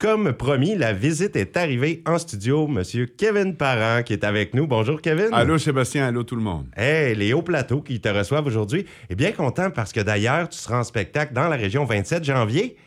Comme promis, la visite est arrivée en studio. Monsieur Kevin Parent qui est avec nous. Bonjour, Kevin. Allô, Sébastien. Allô, tout le monde. Hey, les hauts plateaux qui te reçoivent aujourd'hui. Et bien content parce que d'ailleurs, tu seras en spectacle dans la région 27 janvier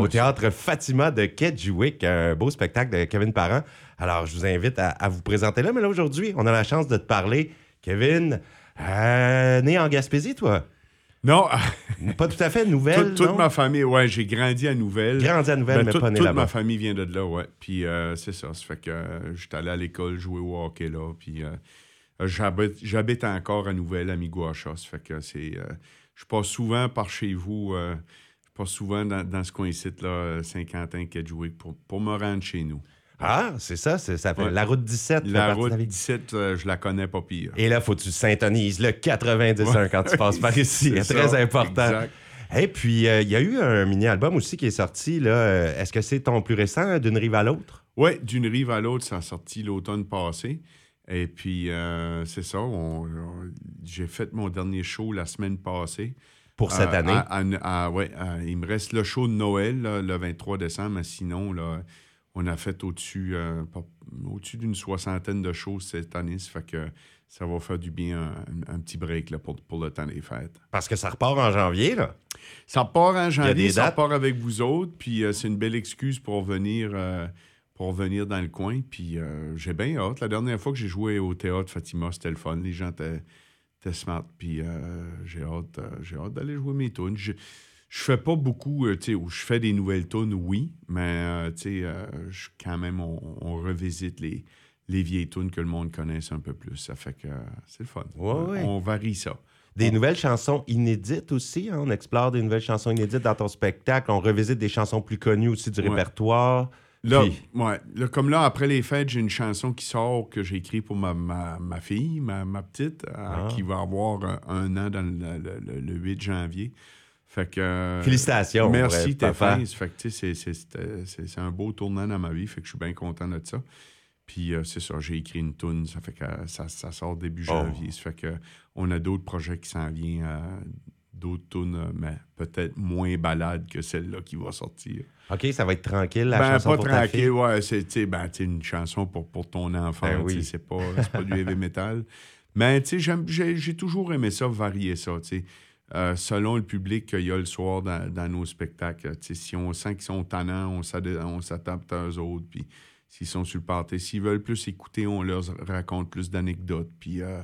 au théâtre Fatima de Kedgewick. Un beau spectacle de Kevin Parent. Alors, je vous invite à, vous présenter là. Mais là, aujourd'hui, on a la chance de te parler. Kevin, euh, né en Gaspésie, toi? Non. pas tout à fait nouvelle. toute, ma famille, ouais, j'ai grandi à Nouvelle. Grandi à Nouvelle, ben, mais, pas né là-bas. Toute ma famille vient de là, ouais. Puis euh, c'est ça. Ça fait que euh, j'étais allé à l'école jouer au hockey là. Puis euh, j'habite encore à Nouvelle, à Miguacha. Ça fait que c'est. je passe souvent par chez vous. je passe souvent dans, ce coin-ci, là, Saint-Quentin-Kedgewick, pour, pour me rendre chez nous. Ah, c'est ça, ça fait la route 17. La route 17, euh, je la connais pas pire. Et là, faut que tu syntonises le 91 quand tu passes par ici. C'est très important. Et puis, euh, il y a eu un mini-album aussi qui est sorti. là. Euh, est-ce que c'est ton plus récent, D'une rive à l'autre? Oui, D'une rive à l'autre, ça a sorti l'automne passé. Et puis, c'est ça, j'ai fait mon dernier show la semaine passée. Pour cette année? Oui, il me reste le show de Noël, le 23 décembre, mais sinon, là, on a fait au-dessus euh, au-dessus d'une soixantaine de choses cette année. Ça fait que ça va faire du bien un, petit break là, pour, pour, le temps des fêtes. Parce que ça repart en janvier, là. Ça repart en janvier, ça repart avec vous autres, puis euh, c'est une belle excuse pour venir, euh, pour venir dans le coin. Puis j'ai bien hâte. La dernière fois que j'ai joué au théâtre Fatima, c'était le fun. Les gens étaient, smart, puis j'ai hâte, j'ai hâte d'aller jouer mes tunes je fais pas beaucoup, euh, tu sais, je fais des nouvelles tunes, oui, mais, euh, tu sais, euh, quand même, on, revisite les, les vieilles tunes que le monde connaisse un peu plus. Ça fait que c'est le fun. On varie ça. Des nouvelles chansons inédites aussi. Hein? On explore des nouvelles chansons inédites dans ton spectacle. On revisite des chansons plus connues aussi du répertoire. Là, ouais, comme là, après les fêtes, j'ai une chanson qui sort que j'ai écrite pour ma, ma, fille, ma, ma petite, ah. qui va avoir un, an dans le, le 8 janvier. Fait que, euh, Félicitations. Merci, Stéphane. Fait que, c'est un beau tournant dans ma vie. Fait que je suis bien content de ça. Puis euh, c'est ça, j'ai écrit une toune, ça fait que ça, ça sort début oh. janvier. Ça fait que on a d'autres projets qui s'en viennent, euh, d'autres tunes, mais peut-être moins balades que celle-là qui va sortir. OK, ça va être tranquille, la ben, chanson pas tranquille, ouais. C'est ben, une chanson pour, pour ton enfant. Ben oui. C'est pas, pas du heavy metal. Mais j'ai toujours aimé ça, varier ça. sais euh, selon le public qu'il y a le soir dans, nos spectacles. si on sent qu'ils sont tannants, on s'adapte à eux autres. Puis s'ils sont sur le party, s'ils veulent plus écouter, on leur raconte plus d'anecdotes. Puis euh,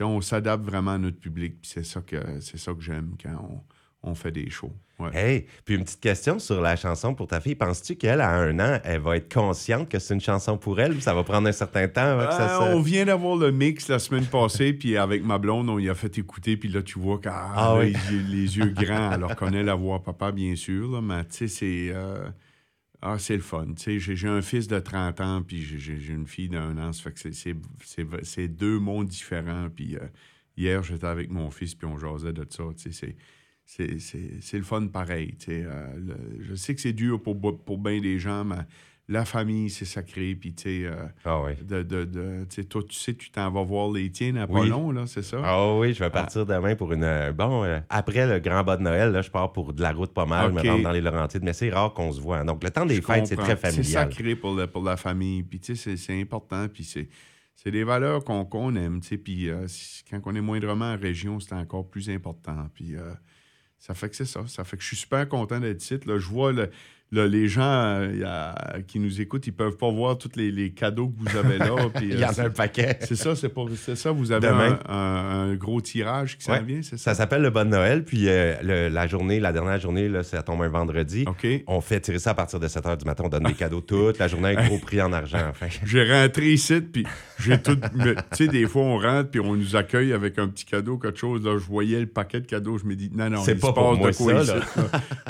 on s'adapte vraiment à notre public. C'est ça que c'est ça que j'aime quand on on fait des shows. Hey, puis une petite question sur la chanson pour ta fille. Penses-tu qu'elle, à un an, elle va être consciente que c'est une chanson pour elle ou ça va prendre un certain temps? Euh, on vient d'avoir le mix la semaine passée, puis avec ma blonde, on y a fait écouter, puis là, tu vois qu'elle ah, les, yeux, grands, elle reconnaît la voix papa, bien sûr, mais tu sais, c'est... Euh, ah, c'est le fun. J'ai un fils de 30 ans, puis j'ai une fille d'un an. Ça fait que c'est deux mondes différents. Puis euh, hier, j'étais avec mon fils, puis on jasait de ça. C'est c'est le fun pareil. Euh, je sais que c'est dur pour, pour bien des gens, mais la famille, c'est sacré. Puis, tu sais, euh, ah oui. de, de, toi, tu sais, tu t'en vas voir les tiens à pas long, là, c'est ça? Ah oui, je vais partir ah. demain pour une. Euh, bon, après le grand bas de Noël, là, je pars pour de la route pas mal, je me rends dans les Laurentides, mais c'est rare qu'on se voit. Donc, le temps des fêtes, c'est très familial. C'est sacré pour, pour la famille. Puis, tu sais, c'est important. Puis, c'est. C'est des valeurs qu'on aime, tu sais, puis quand on est moindrement en région, c'est encore plus important. Puis ça fait que c'est ça. Ça fait que je suis super content d'être ici. Là, je vois le, les gens euh, qui nous écoutent, ils peuvent pas voir tous les, cadeaux que vous avez là. Il y en a euh, un paquet. C'est ça, c'est ça. Vous avez un, gros tirage qui s'en vient, c'est ça? Ça s'appelle le Bon Noël. Puis euh, la journée, la dernière journée, là, ça tombe un vendredi. On fait tirer ça à partir de 7 h du matin. On donne des cadeaux toute la journée, un gros prix en argent. Enfin. j'ai rentré ici, puis j'ai tout. tu sais, des fois, on rentre, puis on nous accueille avec un petit cadeau, quelque chose. Là, je voyais le paquet de cadeaux. Je me dis, non, non, il pas se passe de quoi ici.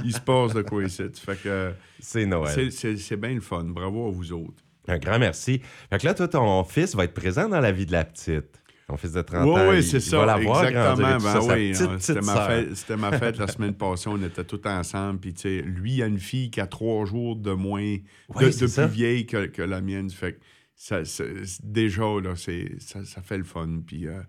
il se passe de quoi ici. Fait que c'est Noël. C'est bien le fun. Bravo à vous autres. Un grand merci. Fait que là, toi, ton fils va être présent dans la vie de la petite. Ton fils de 30 ans. Oui, c'est ça. Va Exactement. Ben, oui, C'était ma, fête, ma fête la semaine passée. On était tous ensemble. Puis, lui, il a une fille qui a trois jours de moins, de, plus vieille que, la mienne. Fait que ça, déjà, là, ça, ça fait le fun. Puis, euh,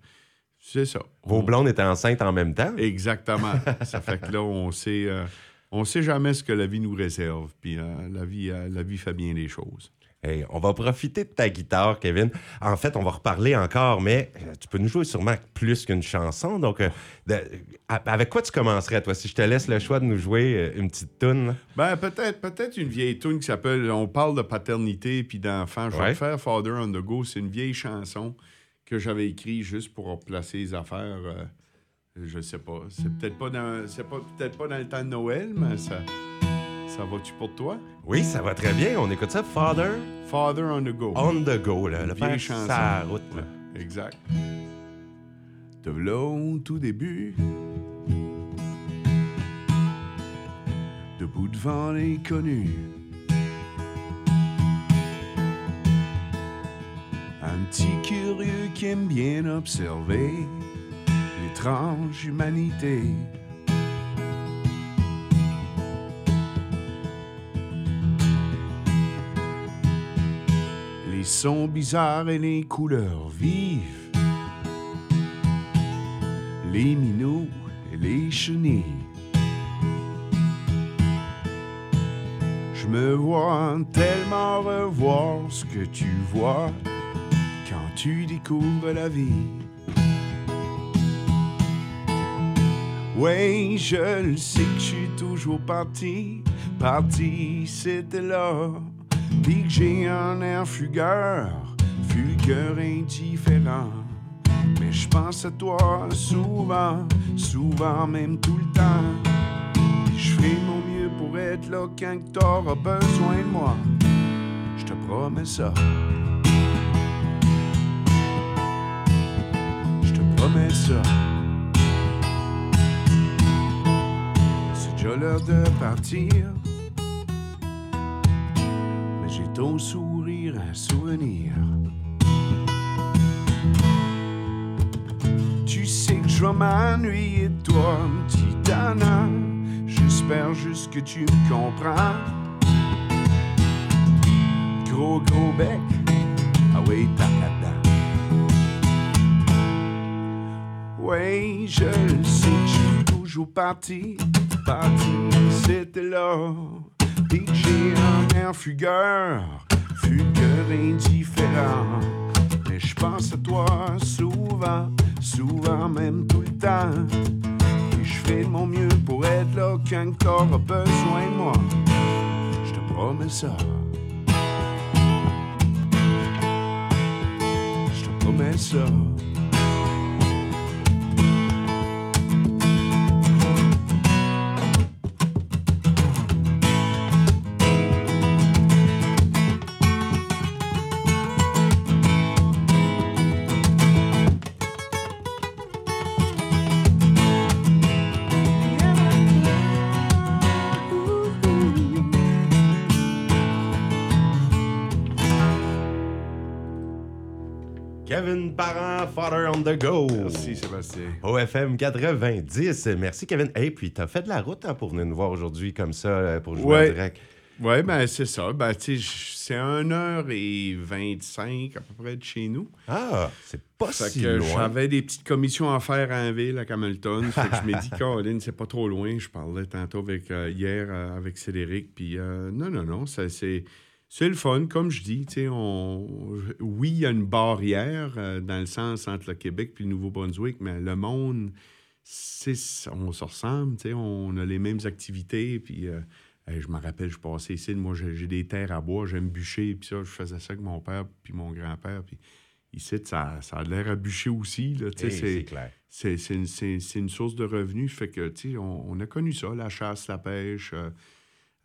c'est ça. Vos blondes étaient enceintes en même temps? Exactement. ça fait que là, on sait. Euh, on sait jamais ce que la vie nous réserve. Puis la, vie, la vie fait bien les choses on va profiter de ta guitare, Kevin. En fait, on va reparler encore, mais euh, tu peux nous jouer sûrement plus qu'une chanson. Donc, euh, avec quoi tu commencerais, toi, si je te laisse le choix de nous jouer euh, une petite tune? Ben, peut-être peut une vieille tune qui s'appelle On parle de paternité puis d'enfants. Je vais faire Father on the Go. C'est une vieille chanson que j'avais écrite juste pour placer les affaires. Je sais pas. C'est peut-être pas dans peut-être pas dans le temps de Noël, mais ça. Ça va-tu pour toi? Oui, ça va très bien. On écoute ça, Father. Father on the go. On the go, là. Le père sa route, là. Exact. De là tout début. Debout devant les connus. Un petit curieux qui aime bien observer humanité. sons bizarres et les couleurs vives, les minots et les chenilles. Je me vois tellement revoir ce que tu vois quand tu découvres la vie. Oui, je le sais que je suis toujours parti, parti, c'était là Dis que j'ai un air fugueur, fugueur indifférent. Mais je pense à toi souvent, souvent même tout le temps. Je ferai mon mieux pour être là quand t'auras besoin de moi. Je te promets ça. Je te promets ça. Déjà l'heure de partir ton sourire un souvenir. Tu sais que je vais m'ennuyer de toi, petit Anna. J'espère juste que tu me comprends. Gros, gros bec, ah oui, là-dedans. Oui, je le sais, je suis toujours parti, c'était là j'ai un air fugueur, fugueur indifférent. Mais je pense à toi souvent, souvent même tout le temps. Et je fais mon mieux pour être là quand t'auras besoin de moi. Je te promets ça. Je te promets ça. Kevin Parent, Father on the Go. Merci, Sébastien. OFM 90. Merci, Kevin. Et puis, tu as fait de la route hein, pour venir nous voir aujourd'hui comme ça, euh, pour jouer en direct. Oui, ben c'est ça. Ben, c'est 1h25 à peu près de chez nous. Ah, c'est pas si loin. J'avais des petites commissions à faire en ville à Camilton. fait que je me dis, Caroline, c'est pas trop loin. Je parlais tantôt avec, euh, hier euh, avec Cédric. Puis non, non, non, c'est c'est le fun, comme je dis. On... Oui, il y a une barrière euh, dans le sens entre le Québec et le Nouveau-Brunswick, mais le monde, on se ressemble. On a les mêmes activités. Puis, euh, je me rappelle, je passais ici. Moi, j'ai des terres à bois, j'aime bûcher. Puis ça, je faisais ça avec mon père puis mon grand-père. Puis ici, ça, ça a l'air à bûcher aussi. C'est clair. C'est une, une, source de revenus. Fait que, on, on, a connu ça, la chasse, la pêche. Euh,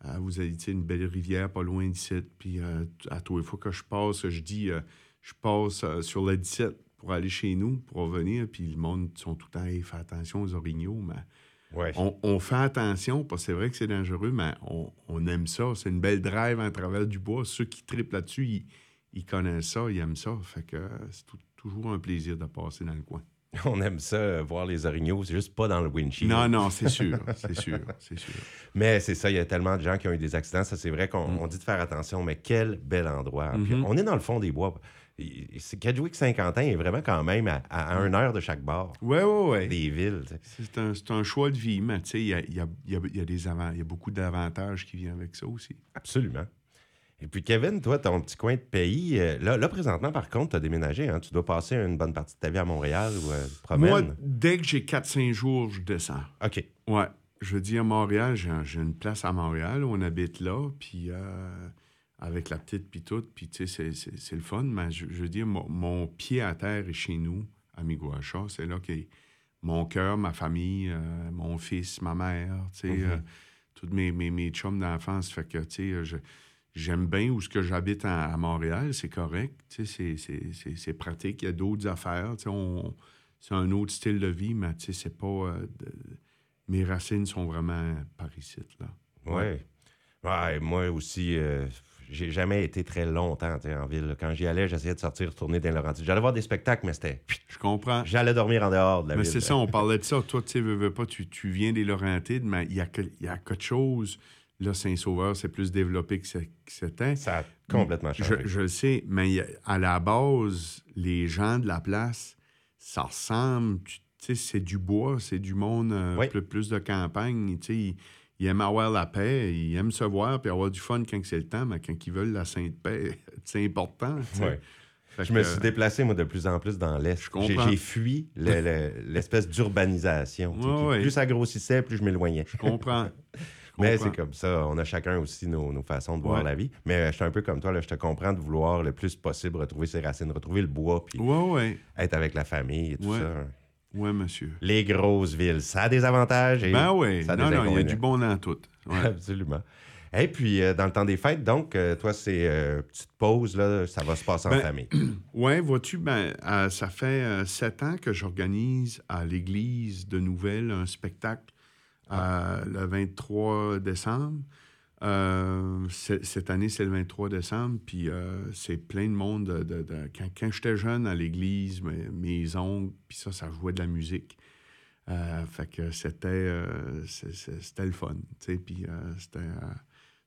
euh, vous avez une belle rivière pas loin d'ici. Puis euh, à tous les fois que je passe, je dis, euh, je passe sur la 17 pour aller chez nous, pour revenir. Puis le monde sont tout le temps, hey, fais attention aux orignaux. Mais on, fait attention, parce que c'est vrai que c'est dangereux, mais on, aime ça. C'est une belle drive en travers du bois. Ceux qui trippent là-dessus, ils, connaissent ça, ils aiment ça. Fait que c'est toujours un plaisir de passer dans le coin. On aime ça, euh, voir les orignaux. C'est juste pas dans le windshield. Non, non, c'est sûr. c'est sûr. C'est sûr. Mais c'est ça, il y a tellement de gens qui ont eu des accidents. Ça, c'est vrai qu'on Mm. on dit de faire attention, mais quel bel endroit. Mm-hmm. Puis on est dans le fond des bois. C'est Kedgewick Saint-Quentin est vraiment quand même à, à une heure de chaque bord ouais, ouais. des villes. C'est un, un choix de vie, mais tu sais, il y a, il y a- il y a- il y a des avant- il y a beaucoup d'avantages qui viennent avec ça aussi. Absolument. Et puis, Kevin, toi, ton petit coin de pays, euh, là, là présentement, par contre, tu as déménagé. Hein? Tu dois passer une bonne partie de ta vie à Montréal ou euh, te promènes. Moi, dès que j'ai 4-5 jours, je descends. OK. Ouais. Je dis à Montréal, j'ai un- j'ai une place à Montréal, on habite là, puis euh, avec la petite, puis tout, puis tu sais, c'est- le fun, mais je, je veux dire, mon, mon pied à terre est chez nous, à Miguacha. C'est là que mon cœur, ma famille, euh, mon fils, ma mère, tu sais, Mhm. euh, tous mes, mes, mes chums d'enfance. Fait que, tu sais, je- j'aime bien où ce que j'habite à, Montréal, c'est correct, c'est- c'est- c'est c'est pratique, il y a d'autres affaires, c'est un autre style de vie, mais tu sais, c'est pas... euh, de- mes racines sont vraiment par ici, là. Ouais. Ouais, moi aussi, euh, j'ai jamais été très longtemps en ville. Quand j'y allais, j'essayais de sortir, retourner dans Laurentides. J'allais voir des spectacles, mais c'était. Je comprends. J'allais dormir en dehors de la Mais ville. c'est ça, on parlait de ça. Toi, tu sais, veux, veux pas, tu, tu viens des Laurentides, mais il y a, y a quelque chose. Là, Saint-Sauveur, c'est plus développé que que c'était. Ça a complètement changé. Je, je le sais, mais à la base, les gens de la place, ça ressemble, tu sais, c'est du bois, c'est du monde euh, Oui. plus, plus de campagne, tu sais, ils, ils aiment avoir la paix, ils aiment se voir puis avoir du fun quand c'est le temps, mais quand ils veulent la sainte paix, c'est important, Je me suis déplacé, moi, de plus en plus dans l'Est. Je J'ai comprends. j'ai fui le- le- l'espèce d'urbanisation. Ouais, ouais. Plus ça grossissait, plus je m'éloignais. Je comprends. Mais c'est comme ça. On a chacun aussi nos, nos façons de voir Ouais. la vie. Mais euh, je suis un peu comme toi. Là, je te comprends de vouloir le plus possible retrouver ses racines, retrouver le bois, puis Ouais, être avec la famille et tout ça. Ouais, monsieur. Les grosses villes, ça a des avantages et Ben oui. ça a Non, des non, il y a du bon dans tout. Ouais. Absolument. Et puis, euh, dans le temps des fêtes, donc, euh, toi, c'est euh, petite pause, là, ça va se passer en Ben, famille. Oui, vois-tu, ben, ça fait sept ans que j'organise à l'église de Nouvelles un spectacle euh, le 23 décembre. Euh, cette année, c'est le 23 décembre, puis euh, c'est plein de monde. De, quand quand j'étais jeune à l'église, mes, mes oncles, puis ça, ça jouait de la musique. Fait que c'était c'était le fun, tu sais, puis c'était...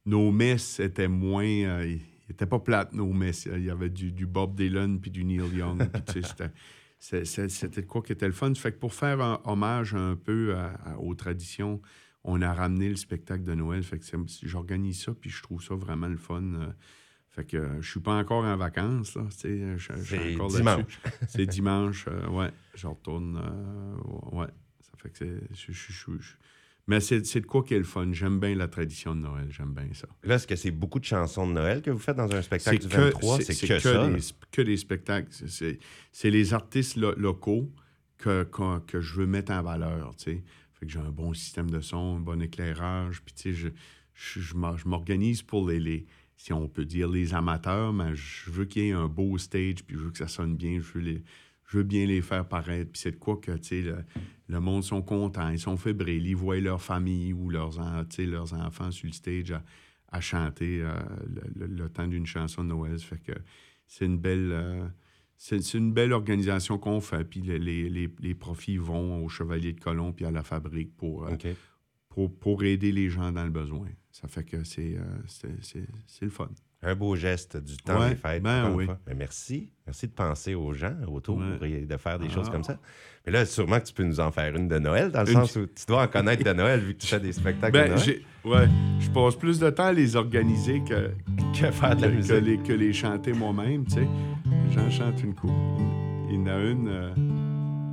nos messes étaient moins... ils étaient pas plates, nos messes. Il y avait du, du Bob Dylan puis du Neil Young. puis tu sais, c'était- C'était quoi qui était le fun? Fait que pour faire un hommage un peu à- à- aux traditions, on a ramené le spectacle de Noël. Fait que j'organise ça, puis je trouve ça vraiment le fun. euh. Fait que euh, je suis pas encore en vacances, là. suis C'est dimanche. C'est dimanche, euh, ouais. Je retourne, euh, ouais. Ça fait que c'est... je- je- Mais c'est de quoi qui est le fun. J'aime bien la tradition de Noël. J'aime bien ça. Là, est-ce que c'est beaucoup de chansons de Noël que vous faites dans un spectacle du que- 23? C'est que, ça. là. des, que des spectacles. C'est- les artistes lo- locaux que, que, que je veux mettre en valeur, tu sais. Fait que j'ai un bon système de son, un bon éclairage, puis tu sais, je, je, je m'organise pour les, les, si on peut dire, les amateurs, mais je veux qu'il y ait un beau stage, puis je veux que ça sonne bien, je veux, les, je veux bien les faire paraître, puis c'est de quoi que, tu sais, le, le monde sont contents, ils sont fébriles, ils voient leur famille ou leurs, leurs enfants sur le stage à, à chanter euh, le, le- le temps d'une chanson de Noël. Ça fait que c'est une belle... euh, c'est une belle organisation qu'on fait. Puis les, les, les- profits vont au Chevalier de Colomb puis à la fabrique pour, euh, pour, pour aider les gens dans le besoin. Ça fait que c'est le fun. Un beau geste du temps Ouais, des fêtes. ben oui. Ben, merci. Merci de penser aux gens autour Ouais. et de faire des Ah. choses comme ça. Mais là, sûrement que tu peux nous en faire une de Noël, dans le Une- sens où tu dois en connaître de Noël, vu que tu fais des spectacles de Ben, Noël. ouais, je passe plus de temps à les organiser que, Que faire de la que, que musique. les, que les chanter moi-même, tu sais. J'en chante une coupe. Il y en a une, euh,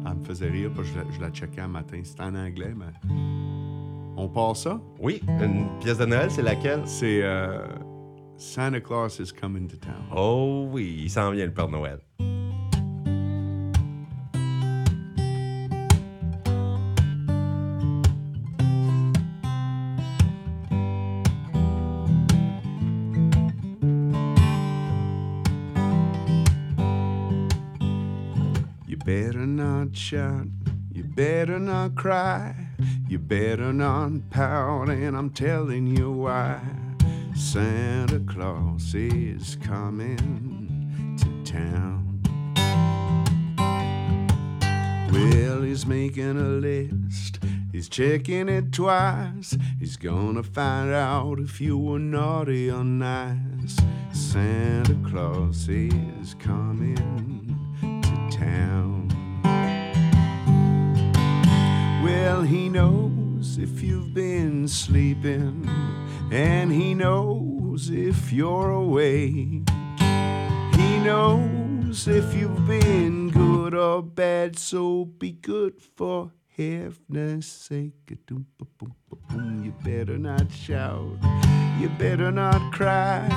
elle me faisait rire, parce que je la, je la checkais un matin. C'était en anglais, mais... On part ça? Oui, une pièce de Noël, c'est laquelle? C'est euh, Santa Claus is coming to town. Oh oui, il s'en vient le Père Noël. You better not shout, you better not cry, you better not pout, and I'm telling you why. Santa Claus is coming to town. Well, he's making a list. He's checking it twice. He's gonna find out if you were naughty or nice. Santa Claus is coming to town. Well, he knows if you've been sleeping, and he knows if you're awake. He knows if you've been good or bad, so be good for heaven's sake. You better not shout, you better not cry,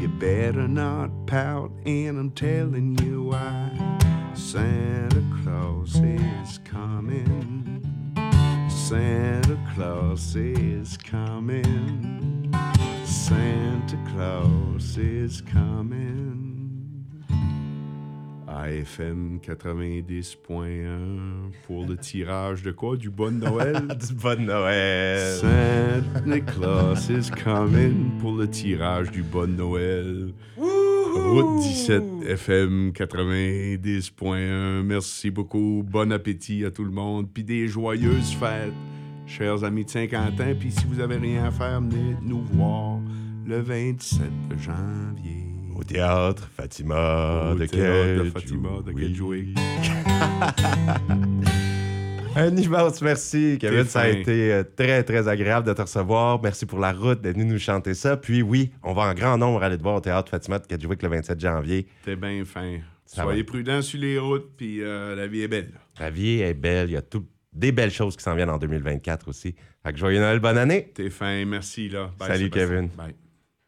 you better not pout, and I'm telling you why. Santa Claus is coming. Santa Claus is coming. Santa Claus is coming. AFM 90.1 pour le tirage de quoi? Du Bon Noël? du Bon Noël. Santa Claus is coming pour le tirage du Bon Noël. Route 17 FM 90.1. Merci beaucoup. Bon appétit à tout le monde. Puis des joyeuses fêtes, chers amis de 50 ans. Puis si vous avez rien à faire, venez nous voir le 27 janvier. Au théâtre Fatima Au de théâtre de Fatima de oui. Un immense merci, Kevin. Ça a été euh, très, très agréable de te recevoir. Merci pour la route, d'être venu nous chanter ça. Puis oui, on va en grand nombre aller te voir au théâtre Fatima de Kedjouik le 27 janvier. T'es bien fin. Soyez prudents sur les routes, puis euh, la vie est belle. La vie est belle. Il y a tout, des belles choses qui s'en viennent en 2024 aussi. Fait que joyeux Noël, bonne année. T'es fin, merci là. Salut Kevin. Bye.